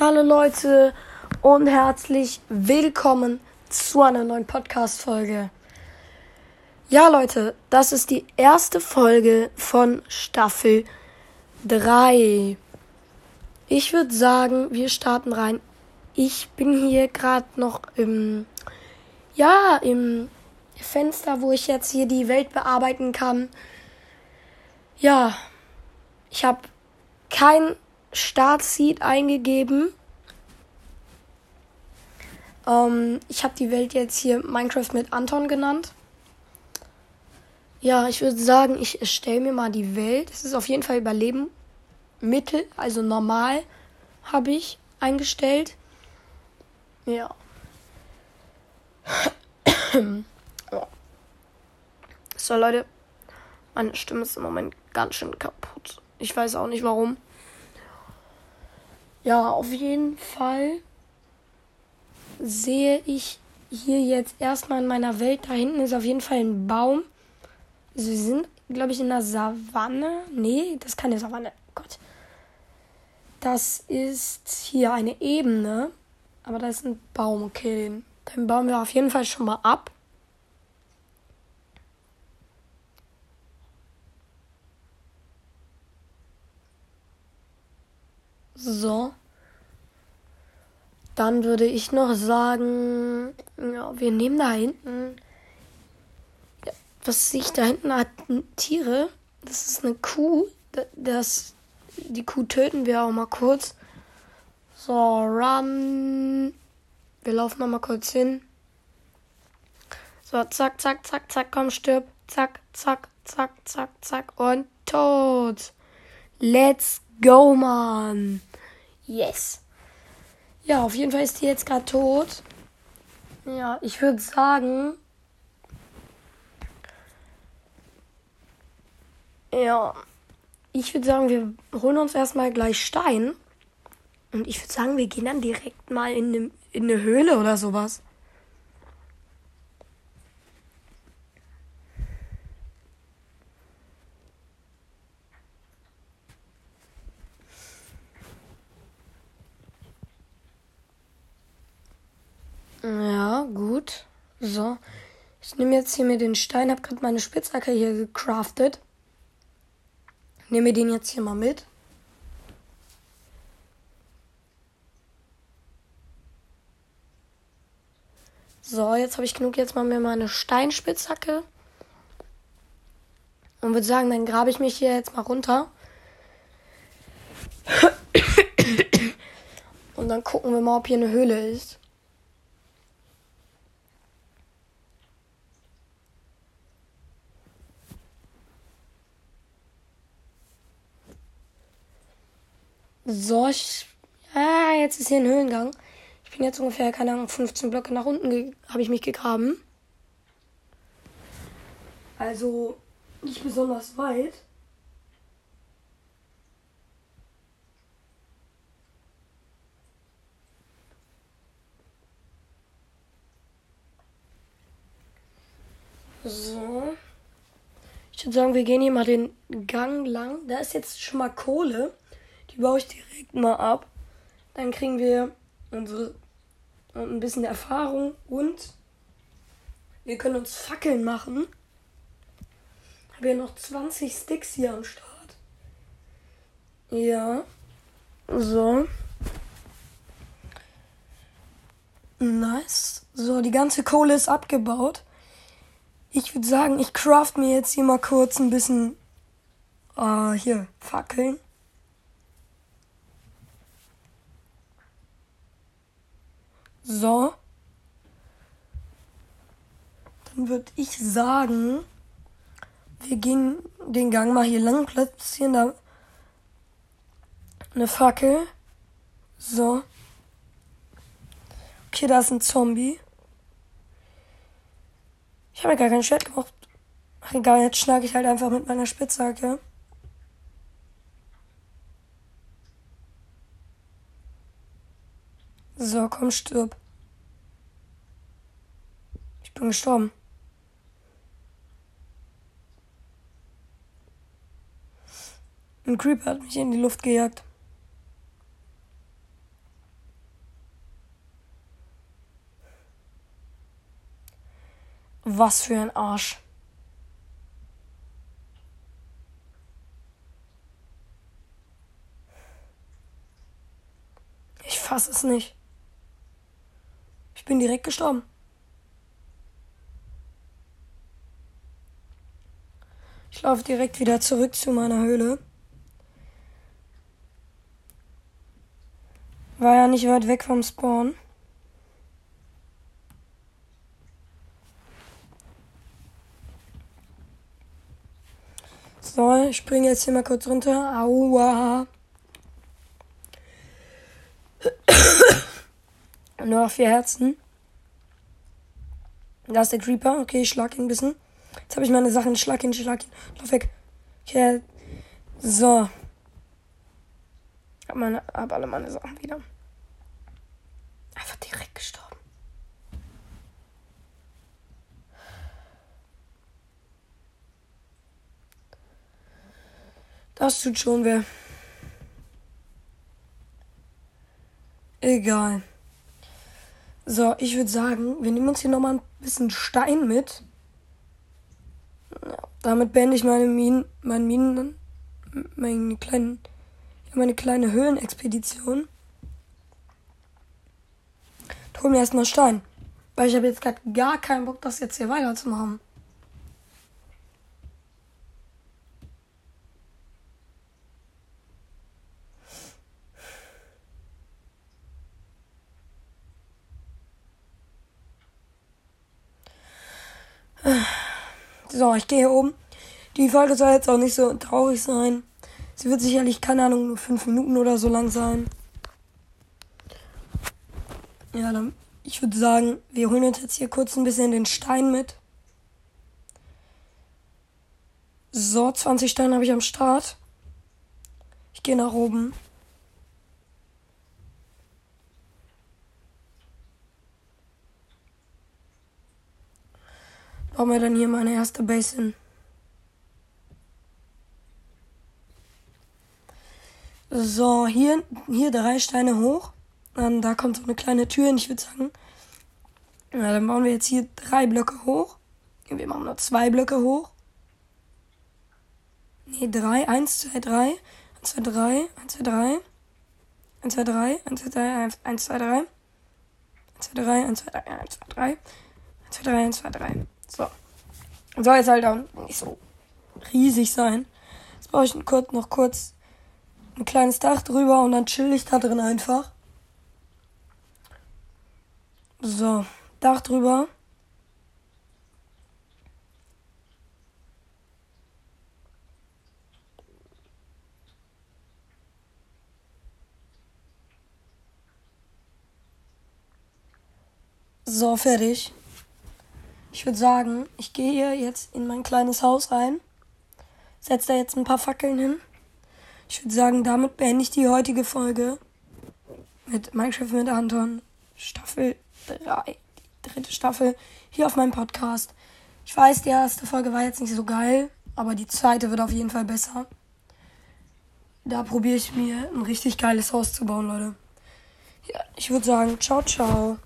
Hallo Leute und herzlich willkommen zu einer neuen Podcast-Folge. Ja, Leute, das ist die erste Folge von Staffel 3. Ich würde sagen, wir starten rein. Ich bin hier gerade noch im, ja, im Fenster, wo ich jetzt hier die Welt bearbeiten kann. Ja, ich habe kein Startseed eingegeben. Ähm, ich habe die Welt jetzt hier Minecraft mit Anton genannt. Ja, ich würde sagen, ich erstelle mir mal die Welt. Es ist auf jeden Fall Überleben Mittel, also normal habe ich eingestellt. Ja. So, Leute. Meine Stimme ist im Moment ganz schön kaputt. Ich weiß auch nicht warum. Ja, auf jeden Fall sehe ich hier jetzt erstmal in meiner Welt. Da hinten ist auf jeden Fall ein Baum. Also wir sind, glaube ich, in der Savanne. Nee, das ist keine Savanne. Gott. Das ist hier eine Ebene. Aber da ist ein Baum. Okay, den, den bauen wir auf jeden Fall schon mal ab. So. Dann würde ich noch sagen, ja, wir nehmen da hinten. Ja, was sehe ich da hinten hat Tiere. Das ist eine Kuh. Das, die Kuh töten wir auch mal kurz. So, run. Wir laufen noch mal kurz hin. So, zack, zack, zack, zack, komm, stirb. Zack, zack, zack, zack, zack und tot. Let's go, man. Yes. Ja, auf jeden Fall ist die jetzt gerade tot. Ja, ich würde sagen. Ja, ich würde sagen, wir holen uns erstmal gleich Stein. Und ich würde sagen, wir gehen dann direkt mal in eine, in eine Höhle oder sowas. Ja, gut. So. Ich nehme jetzt hier mir den Stein, habe gerade meine Spitzhacke hier gecraftet. Nehme den jetzt hier mal mit. So, jetzt habe ich genug. Jetzt mal mir meine Steinspitzhacke. Und würde sagen, dann grabe ich mich hier jetzt mal runter. Und dann gucken wir mal, ob hier eine Höhle ist. So, ich, ja, jetzt ist hier ein Höhengang. Ich bin jetzt ungefähr, keine Ahnung, 15 Blöcke nach unten habe ich mich gegraben. Also nicht besonders weit. So. Ich würde sagen, wir gehen hier mal den Gang lang. Da ist jetzt schon mal Kohle. Die baue ich direkt mal ab. Dann kriegen wir unsere ein bisschen Erfahrung und wir können uns Fackeln machen. Haben wir noch 20 Sticks hier am Start. Ja. So. Nice. So, die ganze Kohle ist abgebaut. Ich würde sagen, ich craft mir jetzt hier mal kurz ein bisschen äh, hier Fackeln. So. Dann würde ich sagen, wir gehen den Gang mal hier lang, platzieren da eine Fackel. So. Okay, da ist ein Zombie. Ich habe gar keinen Chat gemacht. Ach egal, jetzt schlage ich halt einfach mit meiner Spitzhacke. So, komm, stirb. Ich bin gestorben. Ein Creeper hat mich in die Luft gejagt. Was für ein Arsch. Ich fass es nicht. Ich bin direkt gestorben. Ich laufe direkt wieder zurück zu meiner Höhle. War ja nicht weit weg vom Spawn. So, ich springe jetzt hier mal kurz runter. Aua. Nur noch vier Herzen. Da ist der Creeper. Okay, ich schlag ihn ein bisschen. Jetzt habe ich meine Sachen. Schlag ihn, schlag ihn. Lauf weg. Okay. So. Hab, meine, hab alle meine Sachen wieder. Einfach direkt gestorben. Das tut schon weh. Egal. So, ich würde sagen, wir nehmen uns hier nochmal ein bisschen Stein mit. Ja, damit beende ich meine Minen, meine Minen, meine kleinen, meine kleine Höhlenexpedition. Hol mir erstmal Stein. Weil ich habe jetzt gerade gar keinen Bock, das jetzt hier weiterzumachen. So, ich gehe hier oben. Die Folge soll jetzt auch nicht so traurig sein. Sie wird sicherlich, keine Ahnung, nur fünf Minuten oder so lang sein. Ja, dann, ich würde sagen, wir holen uns jetzt hier kurz ein bisschen den Stein mit. So, 20 Steine habe ich am Start. Ich gehe nach oben. Bauen wir dann hier meine erste Base hin. So, hier, hier drei Steine hoch. Dann da kommt so eine kleine Tür hin, ich würde sagen. Ja, dann bauen wir jetzt hier drei Blöcke hoch. Wir machen nur zwei Blöcke hoch. Ne, drei. Eins, zwei, drei. Eins, zwei, drei. Eins, zwei, drei. Eins, zwei, drei. Eins, zwei, drei. Eins, zwei, drei. Eins, zwei, drei. Eins, zwei, drei. Eins, zwei, drei. Eins, zwei, drei. Eins, zwei, drei. So. Soll jetzt halt auch nicht so riesig sein. Jetzt baue ich kurz, noch kurz ein kleines Dach drüber und dann chill ich da drin einfach. So, Dach drüber. So, fertig. Ich würde sagen, ich gehe hier jetzt in mein kleines Haus rein. Setze da jetzt ein paar Fackeln hin. Ich würde sagen, damit beende ich die heutige Folge mit Minecraft mit Anton. Staffel 3. Die dritte Staffel hier auf meinem Podcast. Ich weiß, die erste Folge war jetzt nicht so geil, aber die zweite wird auf jeden Fall besser. Da probiere ich mir ein richtig geiles Haus zu bauen, Leute. Ja, ich würde sagen, ciao, ciao.